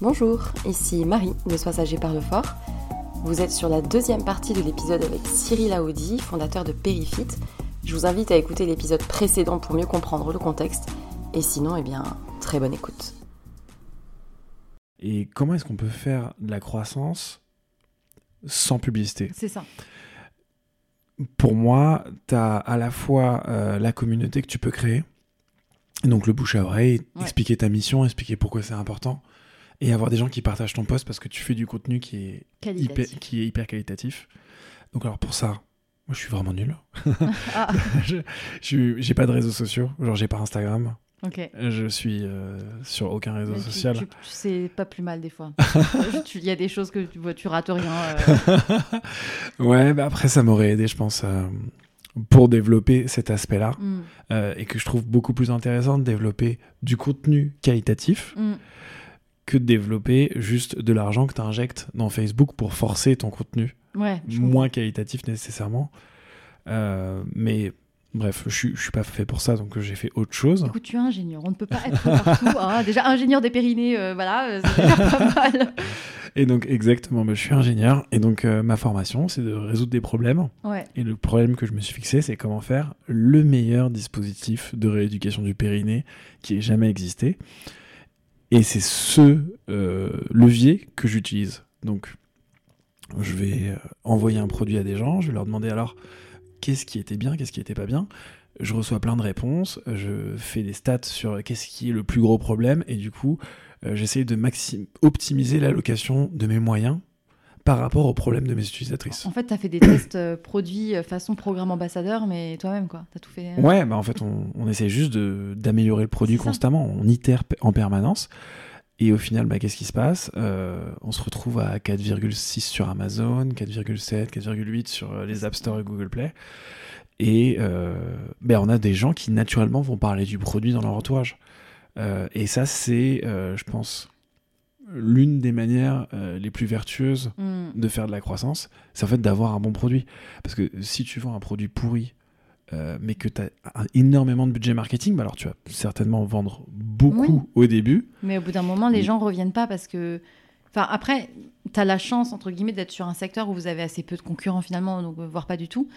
Bonjour, ici Marie de Sois Sagé par le Fort. Vous êtes sur la deuxième partie de l'épisode avec Cyril Audi, fondateur de Perifit. Je vous invite à écouter l'épisode précédent pour mieux comprendre le contexte. Et sinon, eh bien, très bonne écoute. Et comment est-ce qu'on peut faire de la croissance sans publicité C'est ça. Pour moi, tu as à la fois euh, la communauté que tu peux créer, donc le bouche à oreille, Ouais. expliquer ta mission, expliquer pourquoi c'est important, et avoir des gens qui partagent ton poste parce que tu fais du contenu qui est hyper, Qualitatif. qui est hyper qualitatif. Donc alors pour ça, moi je suis vraiment nul. Ah, je je- j'ai pas de réseaux sociaux, genre j'ai pas Instagram, ok. je suis euh, sur aucun réseau tu- social. tu- tu- C'est pas plus mal des fois. Euh, Il y a des choses que tu, vois, tu rates rien. euh, Ouais, bah après ça m'aurait aidé, je pense, euh, pour développer cet aspect-là, mm, euh, et que je trouve beaucoup plus intéressant de développer du contenu qualitatif mm. que de développer juste de l'argent que tu injectes dans Facebook pour forcer ton contenu Ouais, je comprends. moins qualitatif nécessairement. Euh, mais bref, je je suis pas fait pour ça, donc j'ai fait autre chose. Écoute, tu es ingénieur, on ne peut pas être partout. hein. Déjà, ingénieur des périnées, euh, voilà, euh, c'est déjà pas mal. Et donc exactement, bah, je suis ingénieur, et donc euh, ma formation, c'est de résoudre des problèmes. Ouais, Et le problème que je me suis fixé, c'est comment faire le meilleur dispositif de rééducation du périnée qui ait jamais existé. Et c'est ce euh, levier que j'utilise. Donc, je vais euh, envoyer un produit à des gens, je vais leur demander alors qu'est-ce qui était bien, qu'est-ce qui était pas bien. Je reçois plein de réponses, je fais des stats sur qu'est-ce qui est le plus gros problème, et du coup, euh, j'essaye de maxi- optimiser l'allocation de mes moyens par rapport aux problèmes de mes utilisatrices. en fait, tu as fait des tests euh, produits euh, façon programme ambassadeur, mais toi-même, quoi. Tu as tout fait. Ouais, bah en fait, on, on essaie juste d'améliorer le produit constamment. On itère en permanence. Et au final, bah, qu'est-ce qui se passe? Euh, On se retrouve à 4,6 sur Amazon, 4,7, 4,8 sur euh, les App Store et Google Play. Et euh, ben, on a des gens qui naturellement vont parler du produit dans leur entourage. Euh, et ça, c'est, je pense, l'une des manières les plus vertueuses mm. de faire de la croissance, c'est en fait d'avoir un bon produit. Parce que si tu vends un produit pourri, euh, mais que tu as énormément de budget marketing, bah alors tu vas certainement vendre beaucoup au début. Mais au bout d'un moment, les gens reviennent pas parce que. Enfin, après, tu as la chance, entre guillemets, d'être sur un secteur où vous avez assez peu de concurrents finalement, donc, euh, voire pas du tout.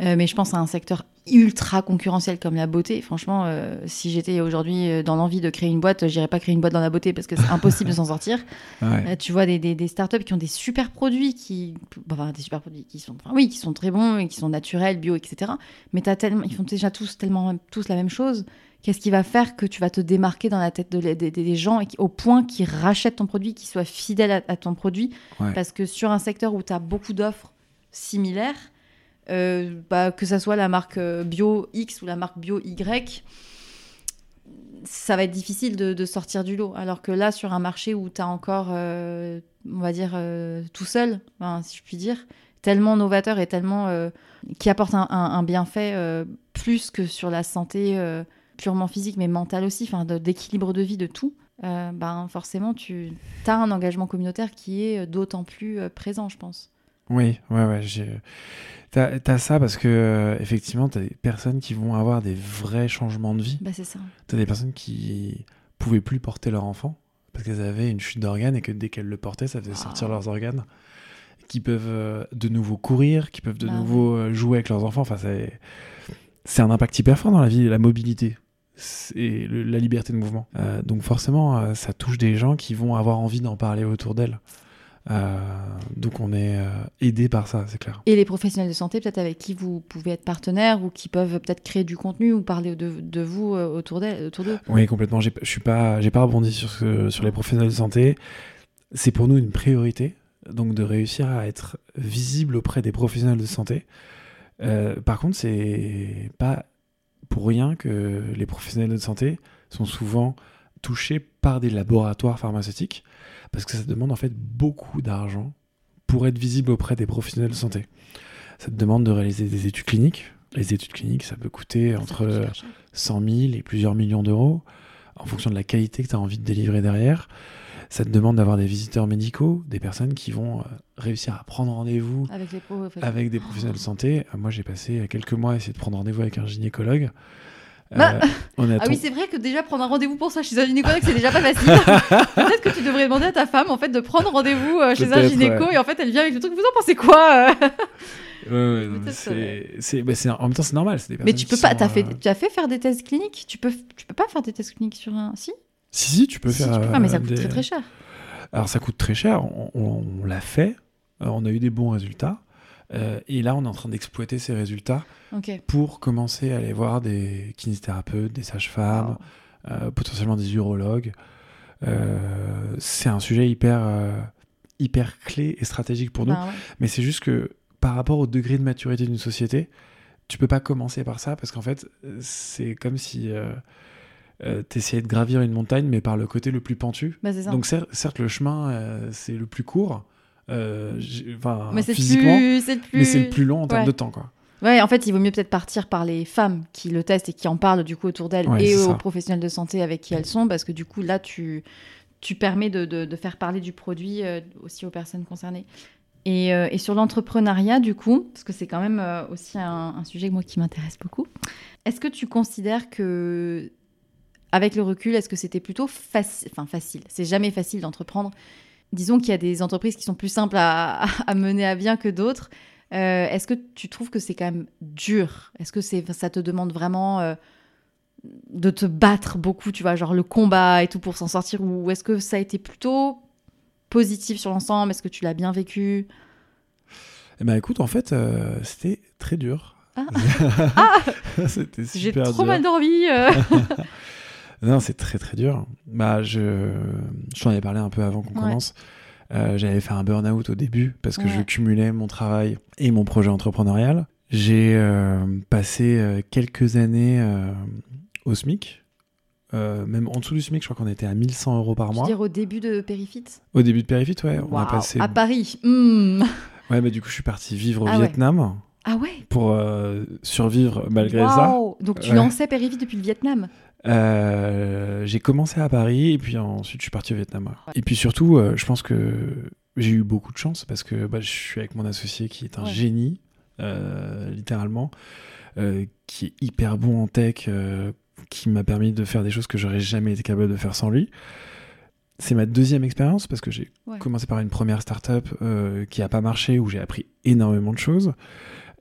Euh, mais je pense à un secteur ultra concurrentiel comme la beauté. Franchement, euh, si j'étais aujourd'hui dans l'envie de créer une boîte, j'irais pas créer une boîte dans la beauté parce que c'est impossible de s'en sortir. Ouais. Euh, tu vois des, des, des startups qui ont des super produits, qui, enfin des super produits qui sont, enfin, oui, qui sont très bons et qui sont naturels, bio, etc. Mais as tellement, ils font déjà tous tellement tous la même chose. Qu'est-ce qui va faire que tu vas te démarquer dans la tête de, des- des gens et qui- au point qu'ils rachètent ton produit, qu'ils soient fidèles à, à ton produit? Ouais. Parce que sur un secteur où tu as beaucoup d'offres similaires, euh, bah, que ça soit la marque euh, bio X ou la marque bio Y, ça va être difficile de, de sortir du lot. Alors que là, sur un marché où tu as encore, euh, on va dire, euh, tout seul, ben, si je puis dire, tellement novateur et tellement euh, qui apporte un, un- un bienfait plus que sur la santé purement physique, mais mentale aussi, enfin, d'équilibre de vie, de tout. euh, ben, forcément, tu as un engagement communautaire qui est d'autant plus euh, présent, je pense. Oui, ouais, ouais. T'as as ça parce que, euh, effectivement, t'as des personnes qui vont avoir des vrais changements de vie. Bah, c'est ça. T'as des personnes qui pouvaient plus porter leur enfant parce qu'elles avaient une chute d'organes et que dès qu'elles le portaient, ça faisait sortir Ah. leurs organes. Qui peuvent euh, de nouveau courir, qui peuvent de Bah nouveau euh, jouer avec leurs enfants. Enfin, c'est un impact hyper fort dans la vie, la mobilité le- la liberté de mouvement. Euh, donc forcément, euh, ça touche des gens qui vont avoir envie d'en parler autour d'elles. Euh, donc on est euh, aidé par ça, c'est clair. Et les professionnels de santé, peut-être avec qui vous pouvez être partenaire ou qui peuvent peut-être créer du contenu ou parler de, de vous autour d'eux. Oui, complètement. Je suis pas, j'ai pas rebondi sur ce, sur les professionnels de santé. C'est pour nous une priorité, donc de réussir à être visible auprès des professionnels de santé. Par contre, c'est pas pour rien que les professionnels de santé sont souvent touchés par des laboratoires pharmaceutiques, parce que ça demande en fait beaucoup d'argent pour être visible auprès des professionnels de santé. Ça te demande de réaliser des études cliniques. Les études cliniques, ça peut coûter entre coûte super cher. 100 000 et plusieurs millions d'euros en fonction de la qualité que tu as envie de délivrer derrière. Ça te demande d'avoir des visiteurs médicaux, des personnes qui vont euh, réussir à prendre rendez-vous Avec les pros. avec des professionnels de santé. Euh, Moi, j'ai passé quelques mois à essayer de prendre rendez-vous avec un gynécologue. Bah, on Ah ton- oui, c'est vrai que déjà prendre un rendez-vous pour ça chez un gynécologue, c'est déjà pas facile. Peut-être que tu devrais demander à ta femme en fait de prendre rendez-vous euh, chez un gynéco ouais. et en fait elle vient avec le truc. Vous en pensez quoi euh Ouais, c'est, bah, c'est- en même temps, c'est normal. c'est des Mais tu peux pas. sont, T'as fait, euh, tu as fait faire des tests cliniques? Tu peux, tu peux pas faire des tests cliniques sur un. Si? Si, si, tu peux Si, faire. tu peux faire, mais ça euh, coûte des- très très cher. Alors, ça coûte très cher. On, on- on l'a fait. Euh, on a eu des bons résultats. Euh, et là, on est en train d'exploiter ces résultats pour commencer à aller voir des kinésithérapeutes, des sages-femmes, euh, potentiellement des urologues. Euh, c'est un sujet hyper, hyper clé et stratégique pour nous. Bah ouais. Mais c'est juste que par rapport au degré de maturité d'une société, tu peux pas commencer par ça parce qu'en fait, c'est comme si tu essayais de gravir une montagne, mais par le côté le plus pentu. Bah, ça. Donc cer- certes, le chemin, euh, c'est le plus court, euh, mais physiquement, plus, plus. mais c'est le plus long en termes de temps. Quoi. Ouais, en fait, il vaut mieux peut-être partir par les femmes qui le testent et qui en parlent du coup autour d'elles Ouais, et aux ça. professionnels de santé avec qui elles sont, parce que du coup là, tu, tu permets de, de- de faire parler du produit euh, aussi aux personnes concernées. Et, euh, et sur l'entrepreneuriat, du coup, parce que c'est quand même euh, aussi un, un sujet moi qui m'intéresse beaucoup, est-ce que tu considères que, avec le recul, est-ce que c'était plutôt facile, enfin facile, c'est jamais facile d'entreprendre. Disons qu'il y a des entreprises qui sont plus simples à, à mener à bien que d'autres. Euh, Est-ce que tu trouves que c'est quand même dur? Est-ce que c'est, ça te demande vraiment euh, de te battre beaucoup, tu vois, genre le combat et tout pour s'en sortir? Ou est-ce que ça a été plutôt positif sur l'ensemble? Est-ce que tu l'as bien vécu? Eh ben écoute, en fait, euh, c'était très dur. Ah. c'était J'ai trop dur. mal dormi. Non, c'est très très dur. Bah, je, je t'en avais parlé un peu avant qu'on Ouais. commence. Euh, J'avais fait un burn-out au début parce que Ouais. je cumulais mon travail et mon projet entrepreneurial. J'ai euh, passé euh, quelques années euh, au SMIC. Même en dessous du SMIC, je crois qu'on était à 1100 euros par Je veux mois. dire au début de Périfit Au début de Périfit, ouais, on a passé. À Paris. Hmm. Ouais, mais du coup, je suis parti vivre au Ah ouais. Vietnam Ah ouais pour survivre malgré ça. Waouh Donc tu lançais Périfit depuis le Vietnam? Euh, j'ai commencé à Paris et puis ensuite je suis parti au Vietnam. Et puis surtout, euh, je pense que j'ai eu beaucoup de chance parce que bah, je suis avec mon associé qui est un Ouais. génie, euh, littéralement, qui est hyper bon en tech, qui m'a permis de faire des choses que j'aurais jamais été capable de faire sans lui. C'est ma deuxième expérience parce que j'ai Ouais. commencé par une première startup qui a pas marché où j'ai appris énormément de choses.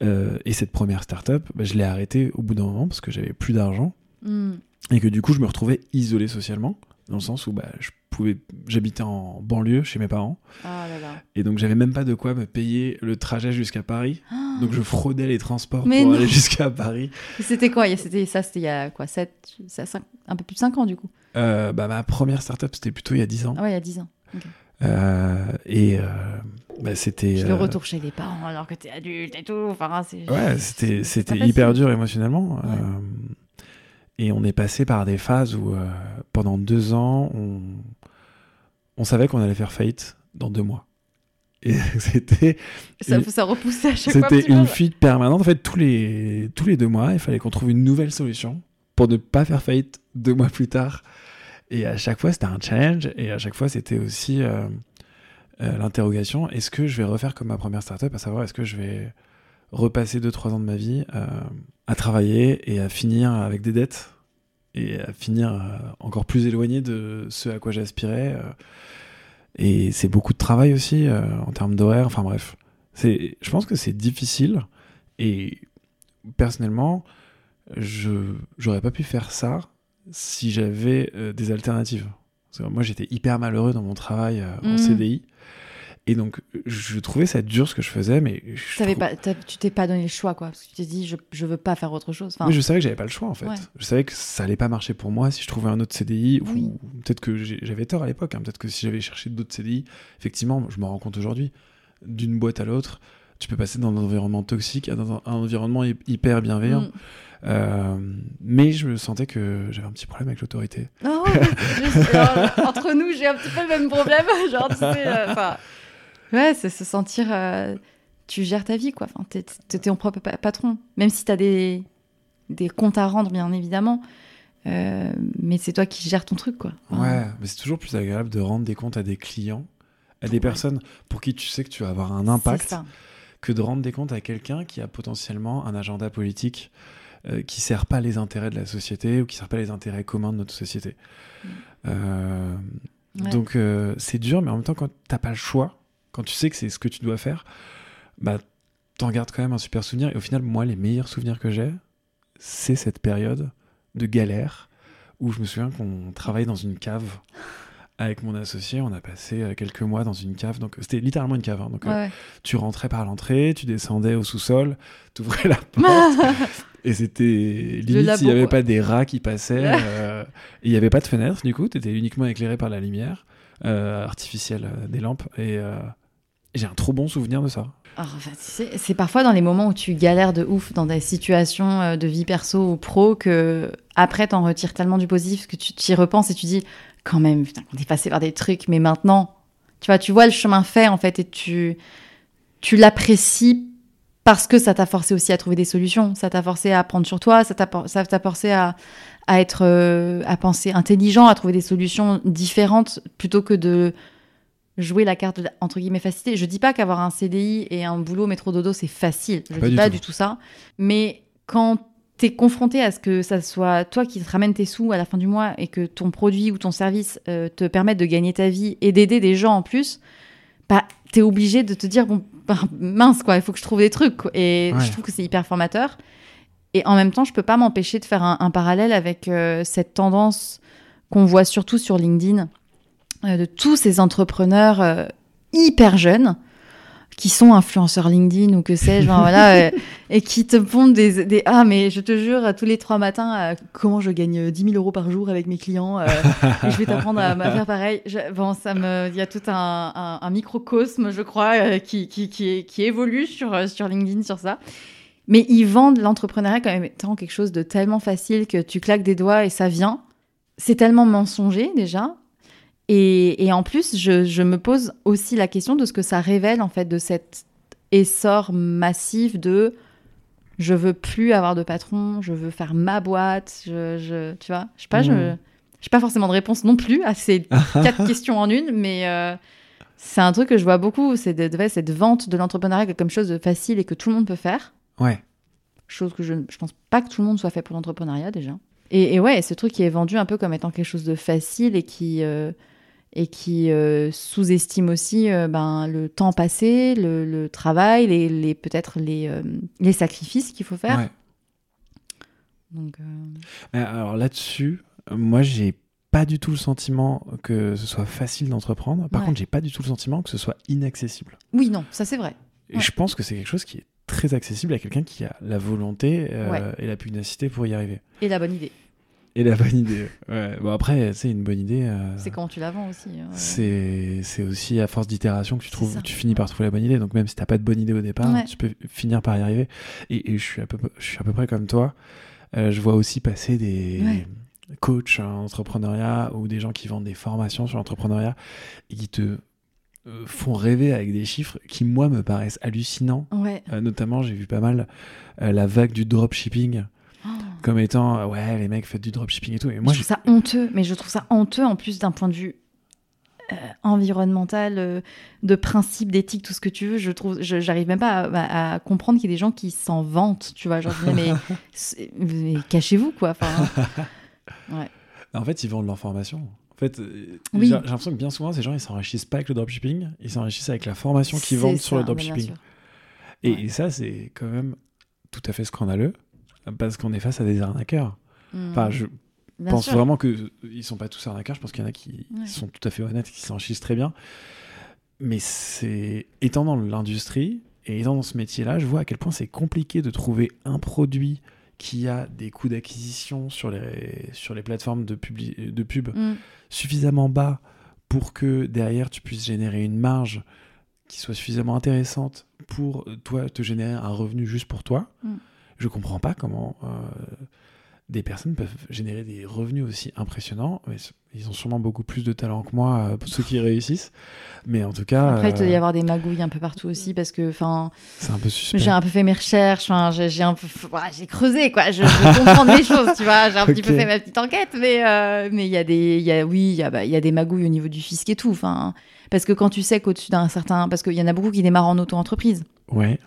Et cette première startup, bah, je l'ai arrêtée au bout d'un moment parce que j'avais plus d'argent Hmm. Et que du coup je me retrouvais isolé socialement dans le sens où bah, je pouvais j'habitais en banlieue chez mes parents Ah là là. et donc j'avais même pas de quoi me payer le trajet jusqu'à Paris Ah. donc je fraudais les transports Mais pour non. aller jusqu'à Paris C'était quoi? C'était ça, c'était il y a quoi? 7, un peu plus de 5 ans du coup? Euh, bah, ma première startup c'était plutôt il y a 10 ans Ah ouais, il y a 10 ans. Euh, et euh, bah, c'était le retour chez les parents alors que t'es adulte et tout. Enfin, ouais c'était hyper facile. dur émotionnellement Ouais. Et on est passé par des phases où euh, pendant deux ans on on savait qu'on allait faire faillite dans deux mois et c'était Ça, repoussait à chaque fois. C'était une fuite permanente. En fait, tous les, tous les deux mois, il fallait qu'on trouve une nouvelle solution pour ne pas faire faillite deux mois plus tard. Et à chaque fois, c'était un challenge. Et à chaque fois, c'était aussi euh, euh, l'interrogation est-ce que je vais refaire comme ma première startup À savoir, est-ce que je vais repasser deux, trois ans de ma vie euh, à travailler et à finir avec des dettes et à finir euh, encore plus éloigné de ce à quoi j'aspirais euh. Et c'est beaucoup de travail aussi en termes d'horaire. Enfin bref, c'est, je pense que c'est difficile. Et personnellement, je j'aurais pas pu faire ça si j'avais des alternatives. Parce que moi, j'étais hyper malheureux dans mon travail en Mhm. CDI. Et donc, je trouvais ça dur ce que je faisais, mais je, trou- pas, tu t'es pas donné le choix, quoi. Parce que tu t'es dit, je, je veux pas faire autre chose. Enfin, Oui, je savais que j'avais pas le choix en fait. Ouais. Je savais que ça allait pas marcher pour moi si je trouvais un autre CDI. Oui. Ou peut-être que j'avais tort à l'époque. hein. Peut-être que si j'avais cherché d'autres CDI, effectivement, je me rends compte aujourd'hui, d'une boîte à l'autre, tu peux passer dans un environnement toxique à dans un, un environnement hy- hyper bienveillant. Mm. Euh, mais je sentais que j'avais un petit problème avec l'autorité. Oh, entre nous, j'ai un petit peu le même problème. Genre, tu sais, euh, ouais, c'est se sentir. euh, tu gères ta vie, quoi. Enfin, t'es, t'es ton propre pa- patron. Même si t'as des, des comptes à rendre, bien évidemment. Euh, mais c'est toi qui gères ton truc, quoi. Enfin, Ouais, mais c'est toujours plus agréable de rendre des comptes à des clients, à des personnes pour qui tu sais que tu vas avoir un impact, que de rendre des comptes à quelqu'un qui a potentiellement un agenda politique euh, qui sert pas les intérêts de la société ou qui sert pas les intérêts communs de notre société. Mm. Euh, Ouais. Donc c'est dur, mais en même temps, quand t'as pas le choix, quand tu sais que c'est ce que tu dois faire, bah t'en gardes quand même un super souvenir. Et au final, moi, les meilleurs souvenirs que j'ai, c'est cette période de galère où je me souviens qu'on travaillait dans une cave avec mon associé. On a passé euh, quelques mois dans une cave. Donc c'était littéralement une cave. hein. Donc euh, Ouais, tu rentrais par l'entrée, tu descendais au sous-sol, t'ouvrais la porte. Et c'était limite s'il n'y avait pas des rats qui passaient. euh, et il n'y avait pas de fenêtre, du coup, tu étais uniquement éclairé par la lumière euh, artificielle euh, des lampes. Et, euh, j'ai un trop bon souvenir de ça. Sais, c'est parfois dans les moments où tu galères de ouf dans des situations euh, de vie perso ou pro que après t'en retires tellement du positif que tu t'y repenses et tu dis quand même on est passé par des trucs mais maintenant tu vois tu vois le chemin fait en fait et tu tu l'apprécies parce que ça t'a forcé aussi à trouver des solutions ça t'a forcé à prendre sur toi ça t'a por- ça t'a forcé à à être euh, à penser intelligent à trouver des solutions différentes plutôt que de jouer la carte de la- entre guillemets facilité. Je dis pas qu'avoir un CDI et un boulot métro dodo c'est facile. Je Pas dis du pas tout. du tout ça. Mais quand t'es confronté à ce que ça soit toi qui te ramène tes sous à la fin du mois et que ton produit ou ton service euh, te permette de gagner ta vie et d'aider des gens en plus, bah t'es obligé de te dire bon bah, mince quoi, il faut que je trouve des trucs quoi. et Ouais. je trouve que c'est hyper formateur. Et en même temps, je peux pas m'empêcher de faire un, un parallèle avec euh, cette tendance qu'on voit surtout sur LinkedIn de tous ces entrepreneurs euh, hyper jeunes qui sont influenceurs LinkedIn ou que sais-je, voilà, euh, et qui te font des, des ah mais je te jure tous les trois matins euh, comment je gagne 10 000 euros par jour avec mes clients, euh, et je vais t'apprendre à, à faire pareil. Je- bon, ça me, il y a tout un, un- un microcosme, je crois, euh, qui, qui, qui, qui évolue sur euh, sur LinkedIn sur ça. Mais ils vendent l'entrepreneuriat comme étant quelque chose de tellement facile que tu claques des doigts et ça vient. C'est tellement mensonger déjà. Et, et en plus, je, je me pose aussi la question de ce que ça révèle en fait de cet essor massif de je veux plus avoir de patron, je veux faire ma boîte, je, je- tu vois, je sais pas, je Mhm. j'ai pas forcément de réponse non plus à ces quatre questions en une, mais euh, c'est un truc que je vois beaucoup, c'est de, cette vente de l'entrepreneuriat comme chose de facile et que tout le monde peut faire Ouais. chose que je, je pense pas que tout le monde soit fait pour l'entrepreneuriat déjà. Et, et ouais, ce truc qui est vendu un peu comme étant quelque chose de facile et qui, euh, et qui euh, sous-estime aussi euh, ben, le temps passé, le, le travail, les, les- peut-être les, euh, les sacrifices qu'il faut faire. ouais. Donc, Alors là-dessus, moi, j'ai pas du tout le sentiment que ce soit facile d'entreprendre. Par Ouais. contre, j'ai pas du tout le sentiment que ce soit inaccessible. Oui, non, ça c'est vrai. Et Ouais. je pense que c'est quelque chose qui est très accessible à quelqu'un qui a la volonté et la pugnacité pour y arriver. Et la bonne idée, Et la bonne idée. Ouais. Bon, après, c'est une bonne idée. euh, c'est comment tu la vends aussi. c'est c'est aussi à force d'itération que tu trouves tu finis par trouver la bonne idée donc même si t'as pas de bonne idée au départ Ouais. tu peux finir par y arriver et, et je suis à peu je suis à peu près comme toi Euh, je vois aussi passer des Ouais. coachs en entrepreneuriat ou des gens qui vendent des formations sur l'entrepreneuriat et qui te euh, font rêver avec des chiffres qui moi me paraissent hallucinants Ouais. Euh, notamment j'ai vu pas mal euh, la vague du dropshipping. Comme étant euh, ouais les mecs faites du dropshipping et tout et moi je trouve ça honteux, mais je trouve ça honteux en plus d'un point de vue euh, environnemental, euh, de principe, d'éthique, tout ce que tu veux. Je trouve, j'arrive même pas à, à comprendre qu'il y a des gens qui s'en vantent, tu vois. Genre, mais, mais cachez-vous, quoi. Enfin, En fait, ils vendent leur formation. En fait, Oui. j'ai l'impression que bien souvent, ces gens, ils s'enrichissent pas avec le dropshipping, ils s'enrichissent avec la formation qu'ils vendent sur le bah, dropshipping. sûr. Et, Ouais. et ça, c'est quand même tout à fait scandaleux, parce qu'on est face à des arnaqueurs. Mm. Enfin, je Bien pense sûr. vraiment qu'ils ne sont pas tous arnaqueurs, je pense qu'il y en a qui Ouais. sont tout à fait honnêtes, qui s'enrichissent très bien. Mais c'est étant dans l'industrie et étant dans ce métier-là, je vois à quel point c'est compliqué de trouver un produit qui a des coûts d'acquisition sur les, sur les plateformes de, publi- de pub Mm. suffisamment bas pour que derrière tu puisses générer une marge qui soit suffisamment intéressante pour toi te générer un revenu juste pour toi. Mm. Je comprends pas comment euh, des personnes peuvent générer des revenus aussi impressionnants. Mais ils ont sûrement beaucoup plus de talent que moi, euh, pour ceux qui réussissent. Mais en tout cas. Après, il doit y euh, avoir des magouilles un peu partout aussi parce que, enfin, C'est un peu suspect. j'ai un peu fait mes recherches, j'ai j'ai un peu, voilà, j'ai creusé quoi. Je, je comprends les choses, tu vois. J'ai un petit peu fait ma petite enquête, mais euh, mais il y a des, y a, oui, il y a, bah, il y a des magouilles au niveau du fisc et tout. Enfin, parce que quand tu sais qu'au-dessus d'un certain, parce qu'il y en a beaucoup qui démarrent en auto-entreprise. Ouais.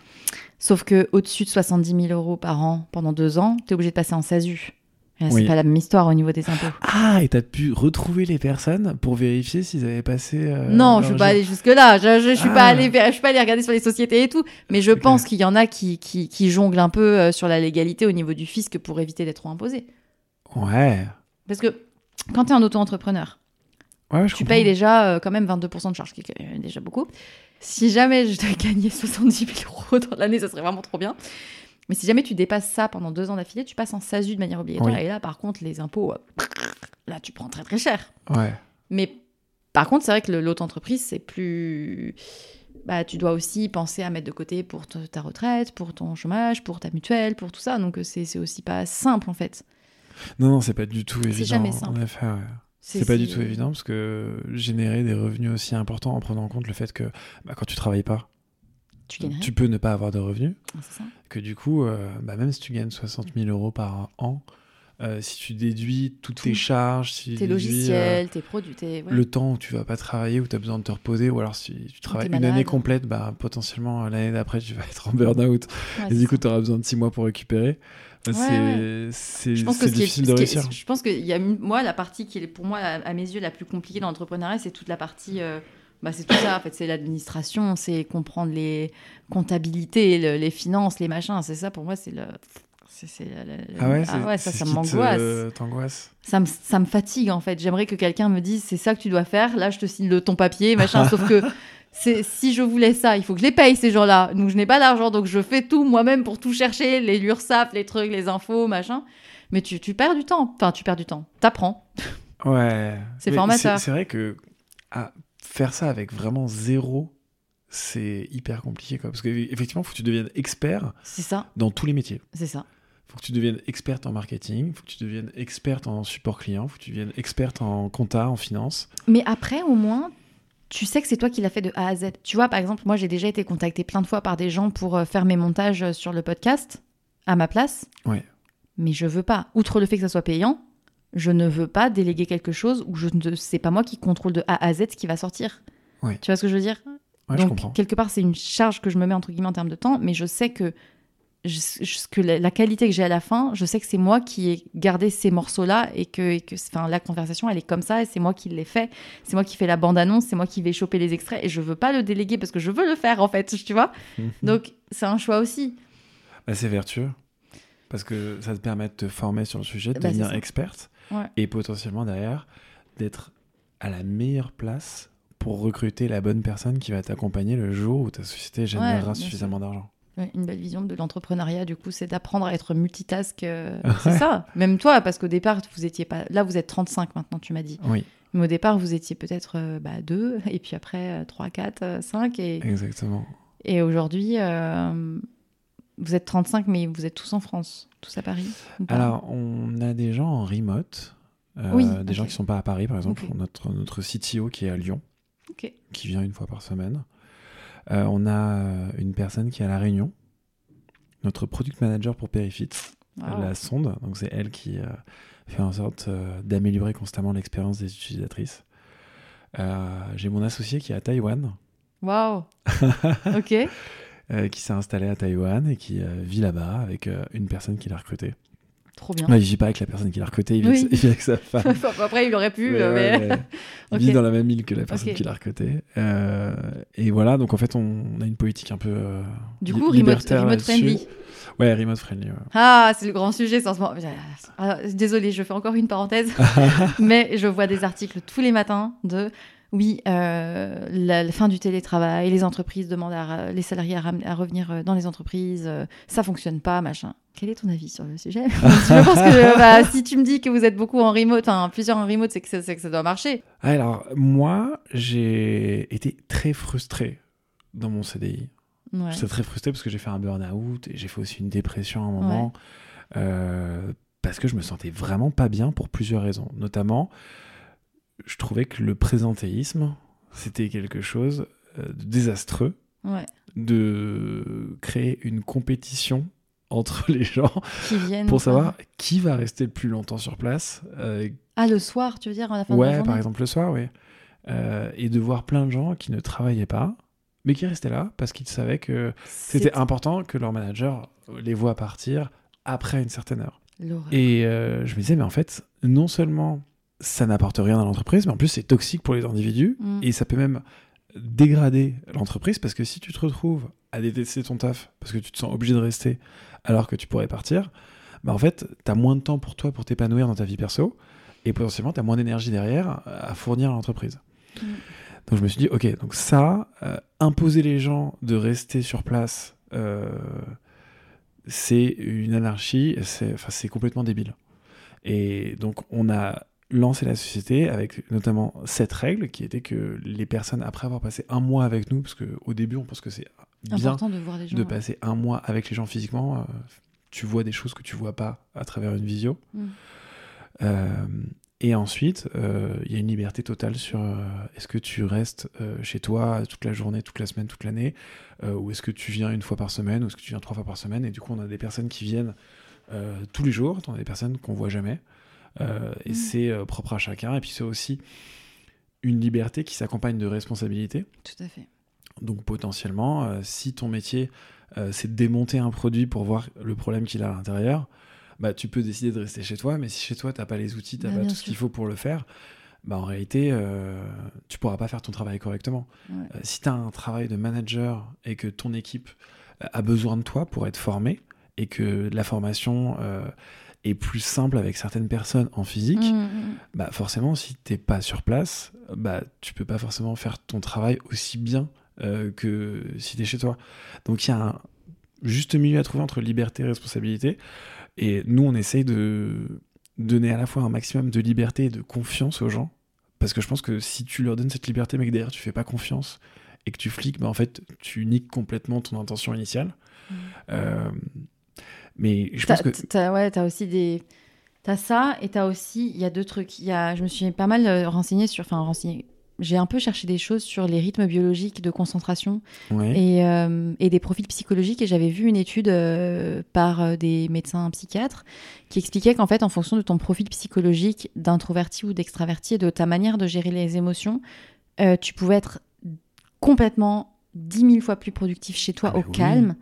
Sauf que au-dessus de 70 000 euros par an pendant deux ans, tu es obligé de passer en SASU. Là, Oui. C'est pas la même histoire au niveau des impôts. Ah, et t'as pu retrouver les personnes pour vérifier s'ils avaient passé. euh, non, je suis pas allée jusque là. Je, je, je suis pas Ah. allée, je suis pas allée regarder sur les sociétés et tout. Mais je pense qu'il y en a qui, qui, qui jonglent un peu euh, sur la légalité au niveau du fisc pour éviter d'être trop imposé. Ouais. Parce que quand tu es un auto-entrepreneur, Ouais, tu comprends. payes déjà euh, quand même 22% de charges, qui est déjà beaucoup. Si jamais je devais gagner 70 000 euros dans l'année, ça serait vraiment trop bien. Mais si jamais tu dépasses ça pendant deux ans d'affilée, tu passes en SASU de manière obligatoire. Oui. Et là, par contre, les impôts, euh, là, tu prends très très cher. Ouais. Mais par contre, c'est vrai que le- l'auto-entreprise, c'est plus. Bah, tu dois aussi penser à mettre de côté pour ta retraite, pour ton chômage, pour ta mutuelle, pour tout ça. Donc, euh, c'est c'est aussi pas simple, en fait. Non, non, c'est pas du tout évident. jamais simple. En effet, ouais. C'est pas du tout évident parce que générer des revenus aussi importants en prenant en compte le fait que bah, quand tu travailles pas, Tu tu peux ne pas avoir de revenus. Ça. Que du coup, euh, bah, même si tu gagnes 60 000 euros par an, euh, si tu déduis toutes Tout. tes charges, si Tes logiciels, tes produits, euh, ouais. le temps où tu vas pas travailler, où tu as besoin de te reposer, ou alors si tu travailles une année complète, bah, potentiellement l'année d'après tu vas être en burn-out Ouais, et du coup tu auras besoin de 6 mois pour récupérer. Bah, Ouais, c'est difficile de est- réussir. je pense que il y a moi la partie qui est pour moi à, à mes yeux la plus compliquée dans l'entrepreneuriat, c'est toute la partie euh, bah, c'est tout ça en fait, c'est l'administration, c'est comprendre les comptabilités, le- les finances, les machins, c'est ça pour moi c'est le Ah ouais, ah ouais, ça ça m'angoisse. t'angoisse. Ça me, ça me fatigue en fait. J'aimerais que quelqu'un me dise c'est ça que tu dois faire. Là, je te signe le ton papier, machin. Sauf que si je voulais ça, il faut que je les paye ces gens-là. Donc je n'ai pas d'argent, donc je fais tout moi-même pour tout chercher, les l'URSSAF, les trucs, les infos, machin. Mais tu, tu perds du temps. Enfin, tu perds du temps. T'apprends. Ouais. C'est formateur. C'est vrai que ah, faire ça avec vraiment zéro, c'est hyper compliqué. Quoi. Parce qu'effectivement, il faut que tu deviennes expert C'est ça, dans tous les métiers. c'est ça. faut que tu deviennes experte en marketing, il faut que tu deviennes experte en support client, il faut que tu deviennes experte en compta, en finance. Mais après, au moins, tu sais que c'est toi qui l'as fait de A à Z. Tu vois, par exemple, moi, j'ai déjà été contactée plein de fois par des gens pour euh, faire mes montages euh, sur le podcast à ma place. Ouais. Mais je veux pas. Outre le fait que ça soit payant, je ne veux pas déléguer quelque chose où je ne sais pas moi qui contrôle de A à Z ce qui va sortir. Ouais. Tu vois ce que je veux dire? Ouais, je Donc, comprends. quelque part, c'est une charge que je me mets entre guillemets en termes de temps, mais je sais que, je- que la, la qualité que j'ai à la fin, je sais que c'est moi qui ai gardé ces morceaux-là et que, et que enfin, la conversation, elle est comme ça et c'est moi qui l'ai fait. C'est moi qui fais la bande-annonce, c'est moi qui vais choper les extraits et je veux pas le déléguer parce que je veux le faire en fait, tu vois. Mhm. Donc, c'est un choix aussi. Bah, c'est vertueux. Parce que ça te permet de te former sur le sujet, de Bah, devenir experte. Ouais. Et potentiellement derrière, d'être à la meilleure place pour recruter la bonne personne qui va t'accompagner le jour où ta société générera suffisamment d'argent. Une belle vision de l'entrepreneuriat, du coup, c'est d'apprendre à être multitask. euh, c'est ça. Même toi, parce qu'au départ, vous étiez pas. Là, vous êtes 35 maintenant, tu m'as dit. Oui, Mais au départ, vous étiez peut-être euh, bah, 2, et puis après euh, 3, 4, 5. Et, exactement. et aujourd'hui, euh, vous êtes 35, mais vous êtes tous en France, tous à Paris. Alors, on a des gens en remote, euh, Oui, des gens qui sont pas à Paris, par exemple. Notre, notre CTO qui est à Lyon, qui vient une fois par semaine. Euh, on a euh, une personne qui est à La Réunion, notre product manager pour Perifit, Wow. la sonde. Donc, c'est elle qui euh, fait en sorte euh, d'améliorer constamment l'expérience des utilisatrices. J'ai mon associé qui est à Taïwan, Waouh. ok. qui s'est installé à Taïwan et qui vit là-bas avec une personne qui l'a recruté. Trop bien. Non, il vit pas avec la personne qui l'a recruté, il vit, Oui. avec, sa- il vit avec sa femme. Après, il aurait pu, Ouais, euh, ouais, mais. ouais. Il vit dans la même île que la personne qui l'a recruté. Euh, et voilà, donc en fait, on, on a une politique un peu. euh, Du coup, remote, remote friendly. Ouais, remote friendly. ouais. Ah, c'est le grand sujet, en ce moment. Ah, désolée, je fais encore une parenthèse, mais je vois des articles tous les matins de oui, euh, la, la fin du télétravail, les entreprises demandent à, les salariés à, revenir euh, dans les entreprises, euh, ça fonctionne pas, machin. Quel est ton avis sur le sujet? Je pense que bah, si tu me dis que vous êtes beaucoup en remote, enfin plusieurs en remote, c'est que, ça- c'est que ça doit marcher. Alors, moi, j'ai été très frustré dans mon CDI. Ouais. J'étais très frustré parce que j'ai fait un burn-out et j'ai fait aussi une dépression à un moment. Euh, parce que je me sentais vraiment pas bien pour plusieurs raisons. Notamment, je trouvais que le présentéisme, c'était quelque chose euh, de désastreux, Ouais. de créer une compétition entre les gens viennent. pour savoir qui va rester le plus longtemps sur place. euh, Ah, le soir, tu veux dire, à la fin de la ouais, journée par exemple le soir, oui. Euh, et de voir plein de gens qui ne travaillaient pas, mais qui restaient là parce qu'ils savaient que c'était important que leur manager les voit partir après une certaine heure. Et euh, je me disais, mais en fait, non seulement ça n'apporte rien à l'entreprise, mais en plus c'est toxique pour les individus Mm. et ça peut même dégrader l'entreprise parce que si tu te retrouves à détester ton taf parce que tu te sens obligé de rester alors que tu pourrais partir, bah en fait, tu as moins de temps pour toi pour t'épanouir dans ta vie perso et potentiellement tu as moins d'énergie derrière à fournir à l'entreprise. Mm. Donc je me suis dit, ok, donc ça, euh, imposer les gens de rester sur place, euh, c'est une anarchie, c'est complètement débile. Et donc on a lancé la société avec notamment cette règle qui était que les personnes, après avoir passé un mois avec nous, parce qu'au début on pense que c'est bien Important de voir les gens. de ouais. passer un mois avec les gens physiquement, euh, tu vois des choses que tu vois pas à travers une visio. Mm. Euh, et ensuite, euh, il y a une liberté totale sur euh, est-ce que tu restes euh, chez toi toute la journée, toute la semaine, toute l'année, ou est-ce que tu viens une fois par semaine, ou est-ce que tu viens trois fois par semaine. Et du coup, on a des personnes qui viennent tous les jours, on a des personnes qu'on voit jamais. Euh, et Mm. c'est euh, propre à chacun. Et puis c'est aussi une liberté qui s'accompagne de responsabilité. Tout à fait. Donc potentiellement, euh, si ton métier euh, c'est de démonter un produit pour voir le problème qu'il a à l'intérieur, bah, tu peux décider de rester chez toi, mais si chez toi, tu n'as pas les outils, tu n'as Bah, pas tout ce qu'il faut pour le faire, bah, en réalité, euh, tu pourras pas faire ton travail correctement. Ouais. Si tu as un travail de manager et que ton équipe a besoin de toi pour être formée, et que la formation est plus simple avec certaines personnes en physique, Mm, mm. bah forcément, si t'es pas sur place, bah tu peux pas forcément faire ton travail aussi bien euh, que si t'es chez toi. Donc il y a un juste milieu à trouver entre liberté et responsabilité. Et nous, on essaye de donner à la fois un maximum de liberté et de confiance aux gens. Parce que je pense que si tu leur donnes cette liberté, mais que derrière tu fais pas confiance et que tu fliques, bah en fait, tu niques complètement ton intention initiale. Mm. Euh, mais je pense que. t'as- ouais, t'as aussi des. T'as ça et t'as aussi. Il y a deux trucs. Y a, je me suis pas mal euh, renseignée sur. Enfin, renseignée. J'ai un peu cherché des choses sur les rythmes biologiques de concentration Ouais. et, euh, et des profils psychologiques. Et j'avais vu une étude euh, par des médecins psychiatres qui expliquait qu'en fait, en fonction de ton profil psychologique d'introverti ou d'extraverti et de ta manière de gérer les émotions, euh, tu pouvais être complètement dix mille fois plus productif chez toi Ah, au oui. calme.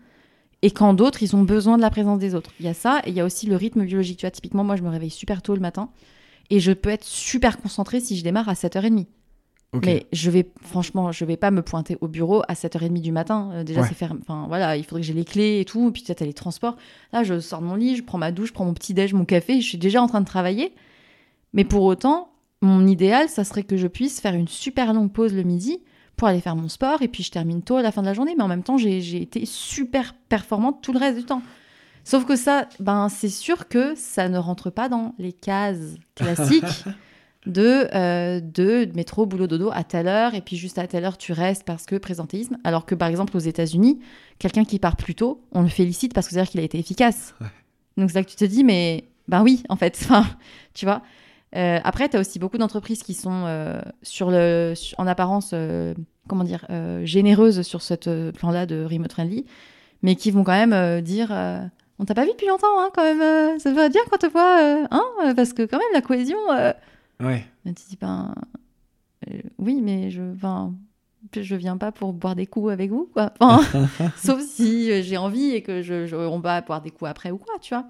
Et quand d'autres, ils ont besoin de la présence des autres. Il y a ça, et il y a aussi le rythme biologique. Tu vois, typiquement, moi, je me réveille super tôt le matin, et je peux être super concentrée si je démarre à 7h30. Ok. Mais je vais, franchement, je vais pas me pointer au bureau à 7h30 du matin. Euh, déjà, Ouais. c'est faire. Enfin, voilà, il faudrait que j'ai les clés et tout. Et puis, peut-être les transports. Là, je sors de mon lit, je prends ma douche, je prends mon petit-déj, mon café. Je suis déjà en train de travailler. Mais pour autant, mon idéal, ça serait que je puisse faire une super longue pause le midi pour aller faire mon sport. Et puis, je termine tôt à la fin de la journée. Mais en même temps, j'ai été super performante tout le reste du temps. Sauf que ça, ben, c'est sûr que ça ne rentre pas dans les cases classiques de, euh, de métro, boulot, dodo à telle heure, et puis juste à telle heure tu restes parce que présentéisme. Alors que par exemple aux États-Unis, quelqu'un qui part plus tôt, on le félicite parce que c'est-à-dire qu'il a été efficace. Ouais. Donc c'est là que tu te dis, mais ben oui, en fait, Enfin, tu vois. Euh, après, tu as aussi beaucoup d'entreprises qui sont euh, sur le, sur- en apparence, euh, comment dire, généreuses sur ce plan-là de remote friendly, mais qui vont quand même dire. on t'a pas vu depuis longtemps, hein, quand même. ça être bien quand on te voit, hein, parce que quand même la cohésion, Ouais. tu dis, ben, oui, mais je, enfin, je viens pas pour boire des coups avec vous, quoi. Enfin, sauf si j'ai envie et que je, je- on va boire des coups après ou quoi, tu vois.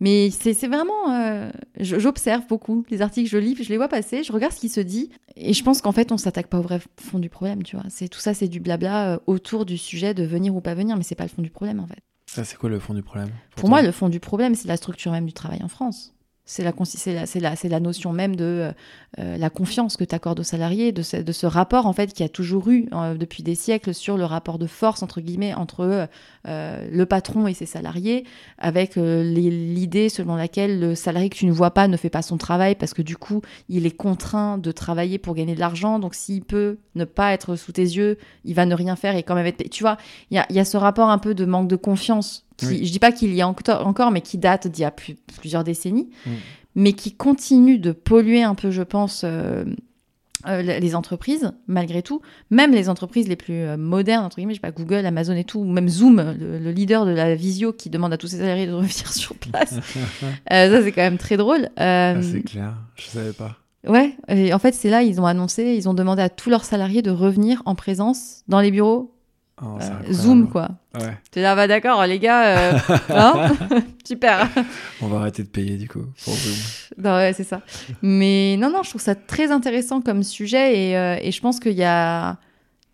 Mais c'est vraiment, euh, j'observe beaucoup les articles, je lis, je les vois passer, je regarde ce qui se dit, et je pense qu'en fait, on s'attaque pas au vrai fond du problème, tu vois. C'est tout ça, c'est du blabla euh, autour du sujet de venir ou pas venir, mais c'est pas le fond du problème, en fait. Ça, c'est quoi le fond du problème? Pour moi, le fond du problème, c'est la structure même du travail en France. C'est la, la, la, la notion même de euh, euh, la confiance que tu accordes aux salariés, de ce, de ce rapport en fait qui a toujours eu euh, depuis des siècles sur le rapport de force entre guillemets entre le patron et ses salariés, avec l'idée selon laquelle le salarié que tu ne vois pas ne fait pas son travail parce que du coup il est contraint de travailler pour gagner de l'argent. Donc s'il peut ne pas être sous tes yeux, il va ne rien faire et quand même être. Tu vois, il y a, y a ce rapport un peu de manque de confiance qui, Oui. je dis pas qu'il y a encore, mais qui date d'il y a plus- plusieurs décennies, Mm. mais qui continue de polluer un peu, je pense, euh, euh, les entreprises, malgré tout. Même les entreprises les plus euh, modernes, entre guillemets, je sais pas, Google, Amazon et tout, ou même Zoom, le, le leader de la visio qui demande à tous ses salariés de revenir sur place. Ça, c'est quand même très drôle. Ah, c'est clair, je savais pas. Ouais, et en fait, c'est là, ils ont annoncé, ils ont demandé à tous leurs salariés de revenir en présence dans les bureaux Oh, euh. Zoom, quoi. Ouais. T'es là, bah d'accord, les gars, euh, hein super. On va arrêter de payer du coup pour Zoom. Non, ouais, c'est ça. Mais non, non, je trouve ça très intéressant comme sujet et, euh, et je pense qu'il y a,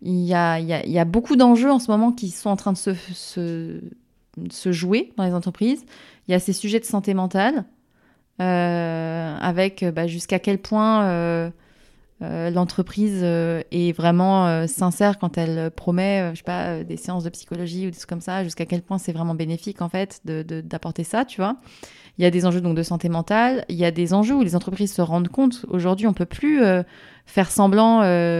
il y, a, il y, a, il y a beaucoup d'enjeux en ce moment qui sont en train de se, se, se jouer dans les entreprises. Il y a ces sujets de santé mentale avec bah, jusqu'à quel point euh, l'entreprise euh, est vraiment euh, sincère quand elle promet, je sais pas, des séances de psychologie ou des trucs comme ça, jusqu'à quel point c'est vraiment bénéfique en fait de- de- d'apporter ça, tu vois. Il y a des enjeux donc de santé mentale, il y a des enjeux où les entreprises se rendent compte. Aujourd'hui, on peut plus faire semblant,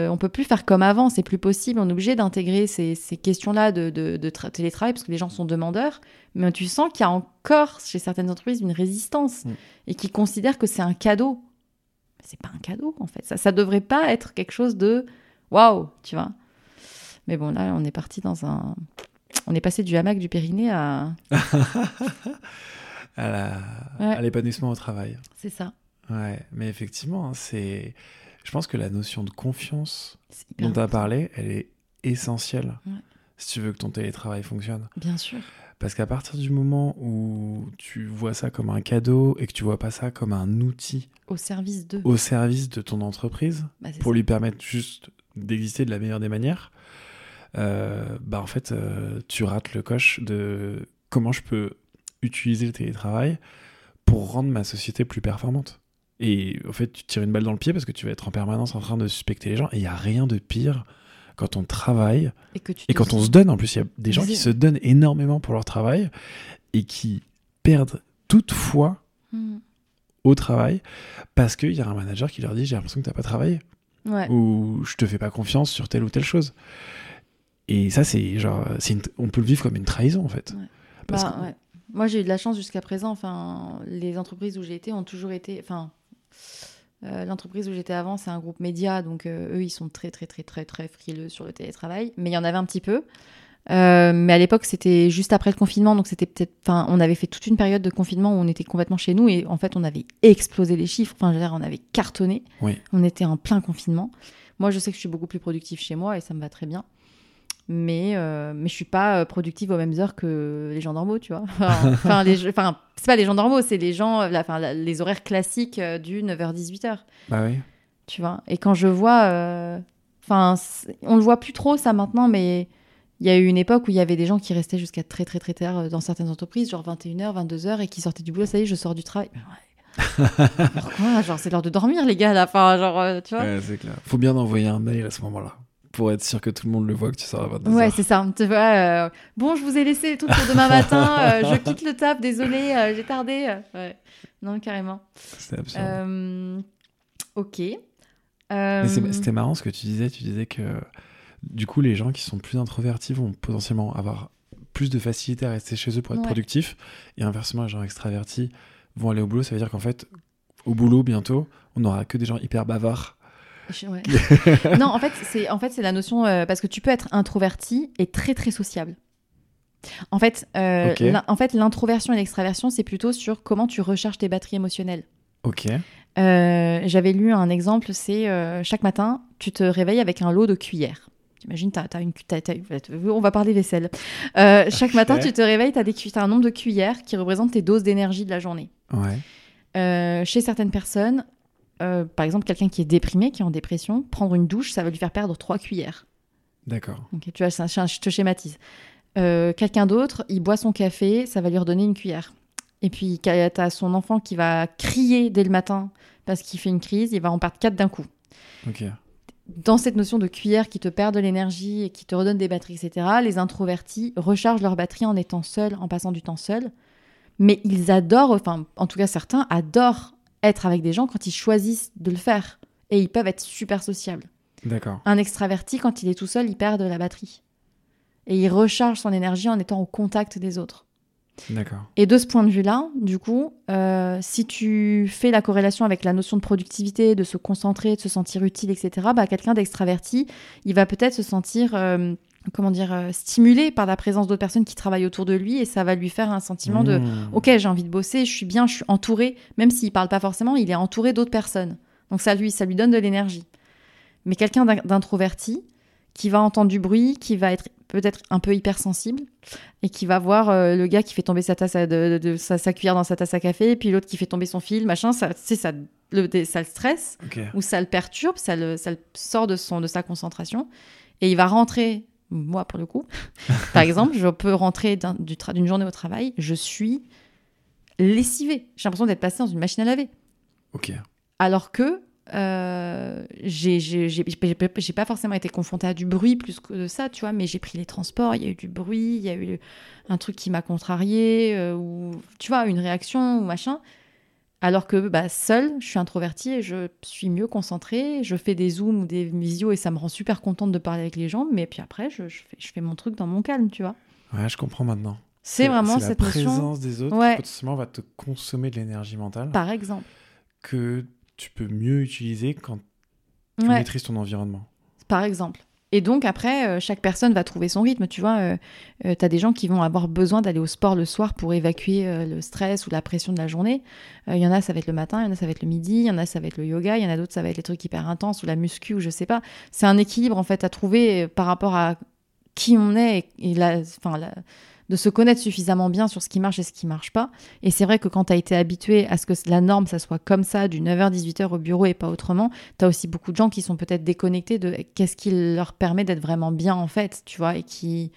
on peut plus faire comme avant, c'est plus possible. On est obligé d'intégrer ces, ces questions-là de, de- de tra- télétravail parce que les gens sont demandeurs. Mais tu sens qu'il y a encore chez certaines entreprises une résistance Mm. et qui considèrent que c'est un cadeau. C'est pas un cadeau en fait. Ça, ça devrait pas être quelque chose de waouh, tu vois. Mais bon, là, on est parti dans un. On est passé du hamac du Périnée à. à la- Ouais. à l'épanouissement au travail. C'est ça. Ouais, mais effectivement, hein, c'est. Je pense que la notion de confiance dont tu as parlé, elle est essentielle Ouais. si tu veux que ton télétravail fonctionne. Bien sûr. Parce qu'à partir du moment où tu vois ça comme un cadeau et que tu vois pas ça comme un outil Au service d'eux. au service de ton entreprise Bah, pour ça. lui permettre juste d'exister de la meilleure des manières, euh, bah en fait, euh, tu rates le coche de comment je peux utiliser le télétravail pour rendre ma société plus performante. Et en fait, tu tires une balle dans le pied parce que tu vas être en permanence en train de suspecter les gens. Et il n'y a rien de pire quand on travaille Et, que quand on se donne. En plus, il y a des gens qui se donnent énormément pour leur travail et qui perdent toute foi Hmm. au travail parce qu'il y a un manager qui leur dit J'ai l'impression que tu n'as pas travaillé Ouais. ou je te fais pas confiance sur telle ou telle chose. Et ça, c'est genre, c'est une- on peut le vivre comme une trahison en fait. Ouais. Parce Bah, que- ouais. Moi, j'ai eu de la chance jusqu'à présent. Enfin, les entreprises où j'ai été ont toujours été. Enfin, euh, l'entreprise où j'étais avant, c'est un groupe média, donc euh, eux, ils sont très, très, très, très, très frileux sur le télétravail. Mais il y en avait un petit peu. Euh, mais à l'époque, c'était juste après le confinement, donc c'était peut-être. Enfin, on avait fait toute une période de confinement où on était complètement chez nous et en fait, on avait explosé les chiffres. Enfin, je veux dire, on avait cartonné. Oui. On était en plein confinement. Moi, je sais que je suis beaucoup plus productive chez moi et ça me va très bien. Mais, euh, mais je suis pas euh, productive aux mêmes heures que les gens normaux, tu vois. Enfin, les, enfin c'est pas les gens normaux, c'est les gens, la- enfin, la- les horaires classiques euh, du 9h-18h, Bah oui. tu vois. Et quand je vois, euh, enfin, on le voit plus trop ça maintenant, mais il y a eu une époque où il y avait des gens qui restaient jusqu'à très très très tard euh, dans certaines entreprises, genre 21h, 22h, et qui sortaient du boulot, ça y est, je sors du travail. Pourquoi Genre, c'est l'heure de dormir, les gars, là. Enfin, genre, euh, tu vois. Ouais, c'est clair. Faut bien envoyer un mail à ce moment-là pour être sûr que tout le monde le voit que tu sors à 22 Ouais, c'est ça. Tu vois, euh, bon, je vous ai laissé tout pour demain matin. euh, je quitte le taf, désolé, euh, j'ai tardé. ouais. Non, carrément. C'est absurde. Ok. C'était marrant ce que tu disais. Tu disais que du coup, les gens qui sont plus introvertis vont potentiellement avoir plus de facilité à rester chez eux pour être Ouais. productifs. Et inversement, les gens extravertis vont aller au boulot. Ça veut dire qu'en fait, au boulot, bientôt, on n'aura que des gens hyper bavards. Je- ouais. non, en fait, c'est en fait c'est la notion euh, parce que tu peux être introverti et très très sociable. En fait, euh, en fait, l'introversion et l'extraversion, c'est plutôt sur comment tu recharges tes batteries émotionnelles. Ok. Euh, J'avais lu un exemple, c'est chaque matin, tu te réveilles avec un lot de cuillères. T'imagines, t'as, t'as une, t'as- on va parler vaisselle. Euh, chaque matin, tu te réveilles, cu- t'as un nombre de cuillères qui représentent tes doses d'énergie de la journée. Ouais. Euh, chez certaines personnes, euh, par exemple, quelqu'un qui est déprimé, qui est en dépression, prendre une douche, ça va lui faire perdre trois cuillères. D'accord. Tu vois, je te schématise. Euh, quelqu'un d'autre, il boit son café, ça va lui redonner une cuillère. Et puis, tu as son enfant qui va crier dès le matin parce qu'il fait une crise, il va en perdre quatre d'un coup. Ok. Dans cette notion de cuillère qui te perd de l'énergie et qui te redonne des batteries, etc., les introvertis rechargent leur batterie en étant seuls, en passant du temps seul. Mais ils adorent, enfin, en tout cas certains, adorent être avec des gens quand ils choisissent de le faire. Et ils peuvent être super sociables. D'accord. Un extraverti, quand il est tout seul, il perd de la batterie. Et il recharge son énergie en étant au contact des autres. D'accord. Et de ce point de vue-là, du coup, euh, si tu fais la corrélation avec la notion de productivité, de se concentrer, de se sentir utile, etc., bah, quelqu'un d'extraverti, il va peut-être se sentir, euh, comment dire, euh, stimulé par la présence d'autres personnes qui travaillent autour de lui et ça va lui faire un sentiment de Mmh. Ok, j'ai envie de bosser, je suis bien, je suis entouré, même s'il parle pas forcément, il est entouré d'autres personnes. Donc ça lui, ça lui donne de l'énergie. Mais quelqu'un d'in- d'introverti, qui va entendre du bruit, qui va être peut-être un peu hypersensible, et qui va voir euh, le gars qui fait tomber sa tasse à- de, de- de- sa, sa cuillère dans sa tasse à café, et puis l'autre qui fait tomber son fil, machin, ça, sais, ça, le, ça le stresse, ou ça le perturbe, ça le, ça le sort de, son, de sa concentration, et il va rentrer, moi pour le coup, par exemple, je peux rentrer du d'une journée au travail, je suis lessivée. J'ai l'impression d'être passée dans une machine à laver. Ok. Alors que euh, j'ai pas forcément été confrontée à du bruit plus que de ça, tu vois, mais j'ai pris les transports, il y a eu du bruit, il y a eu un truc qui m'a contrarié, euh, ou tu vois, une réaction ou machin. Alors que bah, seule, je suis introvertie et je suis mieux concentrée, je fais des zooms ou des visios et ça me rend super contente de parler avec les gens, mais puis après, je, je fais, je fais mon truc dans mon calme, tu vois. Ouais, je comprends maintenant. C'est vraiment la cette notion, présence des autres Ouais. qui potentiellement va te consommer de l'énergie mentale par exemple. que tu peux mieux utiliser quand tu Ouais. maîtrises ton environnement. par exemple. Et donc après, euh, chaque personne va trouver son rythme. Tu vois, euh, euh, t'as des gens qui vont avoir besoin d'aller au sport le soir pour évacuer euh, le stress ou la pression de la journée. Il y en a, ça va être le matin, il y en a, ça va être le midi, il y en a, ça va être le yoga, il y en a d'autres, ça va être les trucs hyper intenses ou la muscu ou je sais pas. C'est un équilibre en fait à trouver par rapport à qui on est de se connaître suffisamment bien sur ce qui marche et ce qui marche pas. Et c'est vrai que quand tu as été habitué à ce que la norme, ça soit comme ça, du 9h-18h au bureau et pas autrement, tu as aussi beaucoup de gens qui sont peut-être déconnectés de qu'est-ce qui leur permet d'être vraiment bien en fait, tu vois, et qui...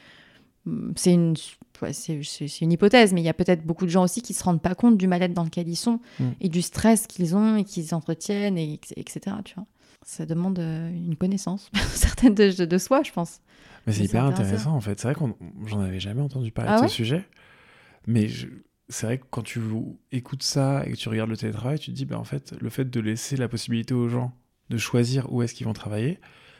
mm, C'est une, ouais, c'est, c'est- c'est une hypothèse, mais il y a peut-être beaucoup de gens aussi qui se rendent pas compte du mal-être dans lequel ils sont Mm. et du stress qu'ils ont et qu'ils entretiennent, et, etc. Tu vois. Ça demande euh, une connaissance certaine de, de soi, je pense. Mais c'est hyper intéressant. intéressant en fait. C'est vrai qu'on j'en avais jamais entendu parler Ah de ouais ce sujet. Mais je- c'est vrai que quand tu écoutes ça et que tu regardes le télétravail, tu te dis, bah, en fait, le fait de laisser la possibilité aux gens de choisir où est-ce qu'ils vont travailler,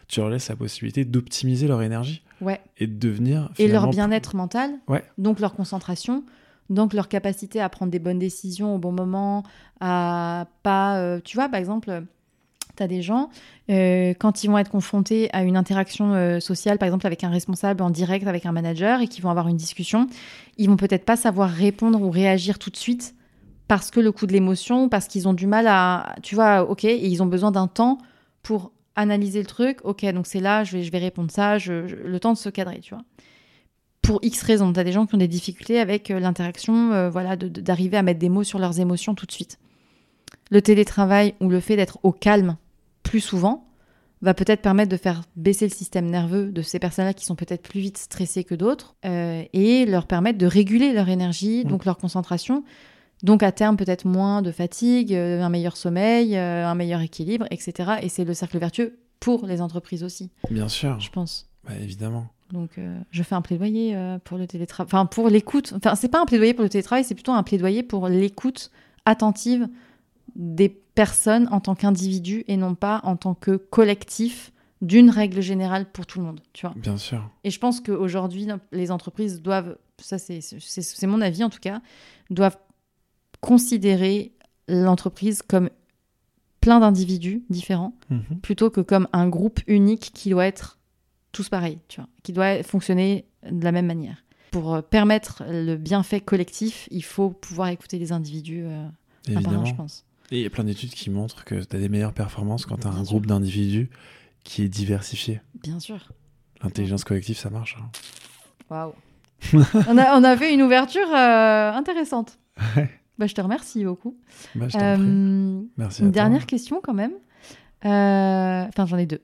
tu leur laisses la possibilité d'optimiser leur énergie Ouais. et de devenir. Et leur bien-être mental, Ouais. donc leur concentration, donc leur capacité à prendre des bonnes décisions au bon moment, à pas... euh, tu vois, par exemple, tu as des gens, euh, quand ils vont être confrontés à une interaction euh, sociale, par exemple avec un responsable en direct, avec un manager, et qu'ils vont avoir une discussion, ils vont peut-être pas savoir répondre ou réagir tout de suite parce que le coup de l'émotion, parce qu'ils ont du mal à... Tu vois, ok, ils ont besoin d'un temps pour analyser le truc. Ok, donc c'est là, je vais, je vais répondre ça, le temps de se cadrer, tu vois pour X raisons. Tu as des gens qui ont des difficultés avec euh, l'interaction, voilà, d'arriver à mettre des mots sur leurs émotions tout de suite. Le télétravail ou le fait d'être au calme plus souvent va peut-être permettre de faire baisser le système nerveux de ces personnes-là qui sont peut-être plus vite stressées que d'autres euh, et leur permettre de réguler leur énergie, Mm. donc leur concentration. Donc à terme peut-être moins de fatigue, euh, un meilleur sommeil, euh, un meilleur équilibre, etc. Et c'est le cercle vertueux pour les entreprises aussi, Bien sûr, je pense. Bah, évidemment. Donc, euh, je fais un plaidoyer euh, pour le télétravail. Enfin, pour l'écoute. Enfin, c'est pas un plaidoyer pour le télétravail, c'est plutôt un plaidoyer pour l'écoute attentive des personnes en tant qu'individus et non pas en tant que collectif d'une règle générale pour tout le monde. Tu vois. Bien sûr. Et je pense qu'aujourd'hui, les entreprises doivent, ça c'est mon avis en tout cas, doivent considérer l'entreprise comme plein d'individus différents Mhm. plutôt que comme un groupe unique qui doit être tous pareils, tu vois, qui doit fonctionner de la même manière. Pour euh, permettre le bienfait collectif, il faut pouvoir écouter les individus euh, à part je pense. Et il y a plein d'études qui montrent que tu as des meilleures performances quand tu as un groupe d'individus qui est diversifié. Bien sûr. L'intelligence collective, ça marche. hein. Waouh. on, a, on a fait une ouverture euh, intéressante. Ouais. Bah, je te remercie beaucoup. Bah, je. Euh, Merci Une toi. dernière question quand même. Euh, Enfin, j'en ai deux.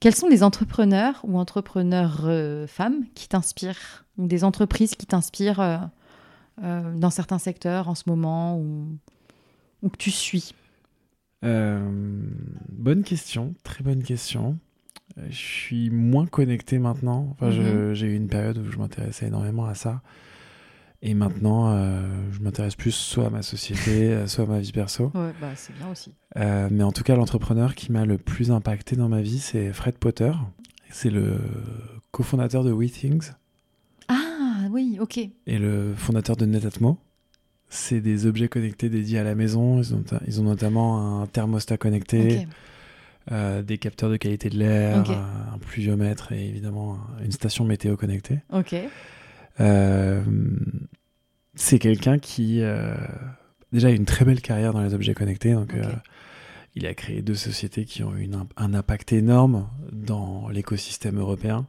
Quels sont les entrepreneurs ou entrepreneurs femmes qui t'inspirent Ou des entreprises qui t'inspirent dans certains secteurs en ce moment ou, ou que tu suis Euh, bonne question, très bonne question. Euh, Je suis moins connecté maintenant. Enfin, Mhm. j'ai eu une période où je m'intéressais énormément à ça. Et maintenant, euh, je m'intéresse plus soit à ma société, soit à ma vie perso. Ouais, bah, c'est bien aussi. Euh, mais en tout cas, l'entrepreneur qui m'a le plus impacté dans ma vie, c'est Fred Potter. C'est le cofondateur de WeThings. Ah, oui, ok. et le fondateur de Netatmo. C'est des objets connectés dédiés à la maison. Ils ont, ils ont notamment un thermostat connecté, euh, des capteurs de qualité de l'air, un, pluviomètre et évidemment une station météo connectée. Ok. Euh, c'est quelqu'un qui euh, déjà a une très belle carrière dans les objets connectés. Donc, euh, il a créé deux sociétés qui ont eu une un impact énorme dans l'écosystème européen.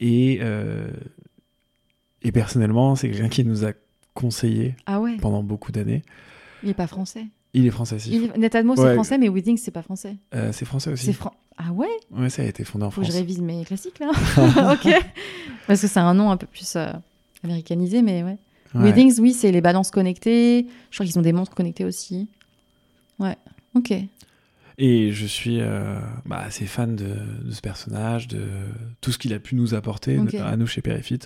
Et, et personnellement, c'est quelqu'un qui nous a conseillé Ah ouais. pendant beaucoup d'années. Il est pas français. Il est français aussi. Il Netatmo, c'est Ouais. français, mais Withings, c'est pas français. Euh, c'est français aussi. fran... Ah ouais? Ouais, ça a été fondé en Faut que je révise mes classiques là. ok. Parce que c'est un nom un peu plus euh, américanisé, mais ouais. Ouais. Withings, oui, c'est les balances connectées. Je crois qu'ils ont des montres connectées aussi. Ouais. Ok. Et je suis euh, bah, assez fan de, de ce personnage, de tout ce qu'il a pu nous apporter Ok. à nous chez Perifit.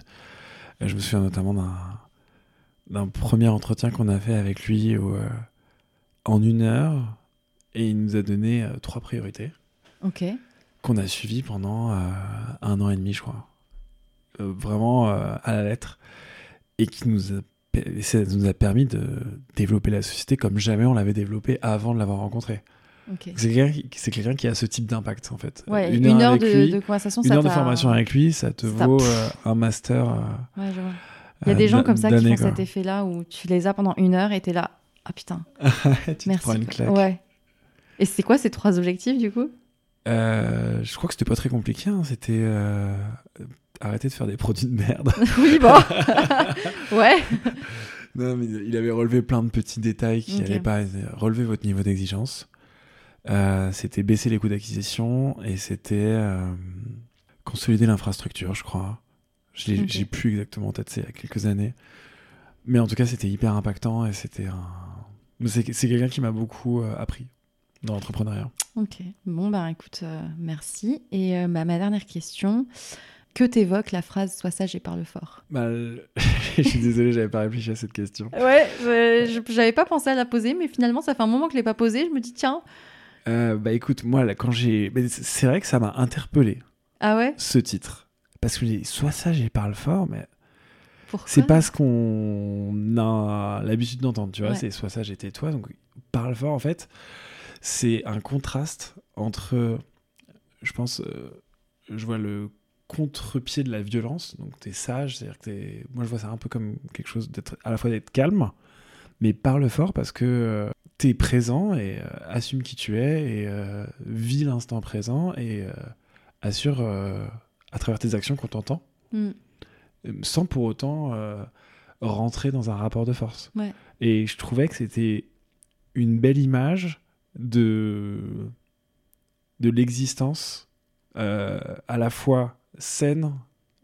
Je me souviens notamment d'un premier entretien qu'on a fait avec lui où, euh, en une heure et il nous a donné euh, trois priorités Ok. qu'on a suivies pendant euh, un an et demi, je crois. Vraiment à la lettre. Et qui nous a, ça nous a permis de développer la société comme jamais on l'avait développée avant de l'avoir rencontré. C'est quelqu'un qui, a ce type d'impact en fait. Ouais, une, heure, avec de, lui, de conversation, une ça heure de formation avec lui, ça te ça- vaut euh, un master. euh, Ouais, je vois. Il y a euh, des gens comme ça qui font cet effet-là où tu les as pendant une heure et t'es là. Ah putain, tu te merci. prends une claque. Ouais. Et c'est quoi ces trois objectifs du coup? Je crois que c'était pas très compliqué. hein, C'était arrêter de faire des produits de merde. Oui, bon. ouais. non, mais il avait relevé plein de petits détails qui n'allaient pas relever votre niveau d'exigence. Euh, c'était baisser les coûts d'acquisition et c'était euh, consolider l'infrastructure, je crois. J'ai plus exactement en tête, c'est il y a quelques années. Mais en tout cas, c'était hyper impactant et c'était un. C'est quelqu'un qui m'a beaucoup euh, appris dans l'entrepreneuriat. Ok. Bon, bah écoute, merci. Et bah, ma dernière question. Que t'évoque la phrase Sois sage et parle fort Bah, je suis désolé, j'avais pas réfléchi à cette question. Ouais, j'avais pas pensé à la poser, mais finalement, ça fait un moment que je l'ai pas posée. Je me dis, tiens. Euh, bah écoute, moi, là, quand j'ai. c'est- vrai que ça m'a interpellé, Ah ouais? Ce titre. Parce que j'ai soit sage et parle fort, mais c'est pas ce qu'on a l'habitude d'entendre, tu vois. Ouais. C'est soit sage et tais-toi. Donc, parle fort, en fait, c'est un contraste entre. Je pense. euh, je vois le contre-pied de la violence. Donc, t'es sage, c'est-à-dire que t'es. Moi, je vois ça un peu comme quelque chose d'être. à la fois d'être calme, mais parle fort parce que. euh, T'es présent et euh, assume qui tu es et euh, vis l'instant présent et euh, assure à travers tes actions qu'on t'entend Hmm. sans pour autant rentrer dans un rapport de force. Ouais. Et je trouvais que c'était une belle image de, de l'existence à la fois saine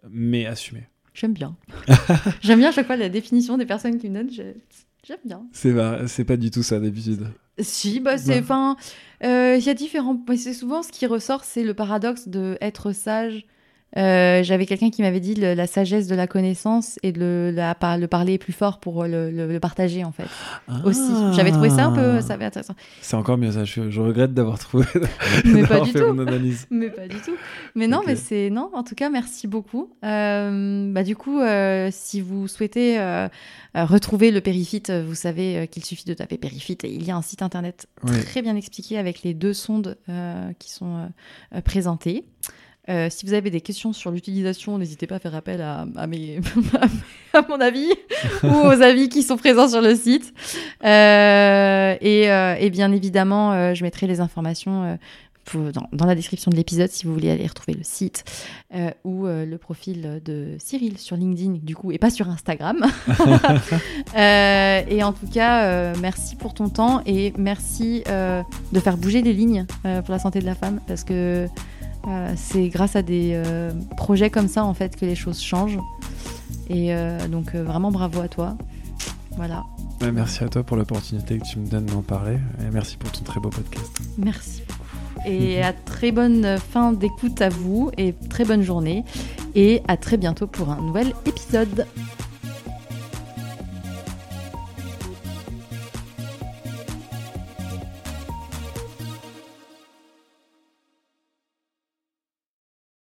mais assumée. J'aime bien. J'aime bien à chaque fois la définition des personnes qui me donnent. je- J'aime bien. C'est c'est pas du tout ça d'habitude. Si, bah c'est. Ouais. Enfin, euh, il y a différents. mais C'est souvent ce qui ressort, c'est le paradoxe de être sage. Euh, J'avais quelqu'un qui m'avait dit le- la sagesse de la connaissance et de le, la, par- le parler plus fort pour le, partager en fait aussi. J'avais trouvé ça un peu, ça avait intéressant. C'est encore mieux ça. Je, je regrette d'avoir trouvé. Mais pas du fait tout. Mais pas du tout. Mais non, mais c'est non. En tout cas, merci beaucoup. Euh, bah du coup, euh, si vous souhaitez retrouver le Périfit, vous savez qu'il suffit de taper Périfit et il y a un site internet très bien expliqué avec les deux sondes qui sont présentées. Euh, si vous avez des questions sur l'utilisation, n'hésitez pas à faire appel à, à mes, à mon avis ou aux avis qui sont présents sur le site. Euh, et, euh, et bien évidemment, je mettrai les informations pour- dans, dans la description de l'épisode si vous voulez aller retrouver le site ou le profil de Cyril sur LinkedIn, du coup, et pas sur Instagram. Et en tout cas, merci pour ton temps et merci de faire bouger les lignes pour la santé de la femme parce que euh, c'est grâce à des euh, projets comme ça en fait que les choses changent. Et euh, donc vraiment bravo à toi. Voilà. Ouais, merci à toi pour l'opportunité que tu me donnes d'en parler et merci pour ton très beau podcast. Merci beaucoup. Et à très bonne fin d'écoute à vous et très bonne journée. Et à très bientôt pour un nouvel épisode.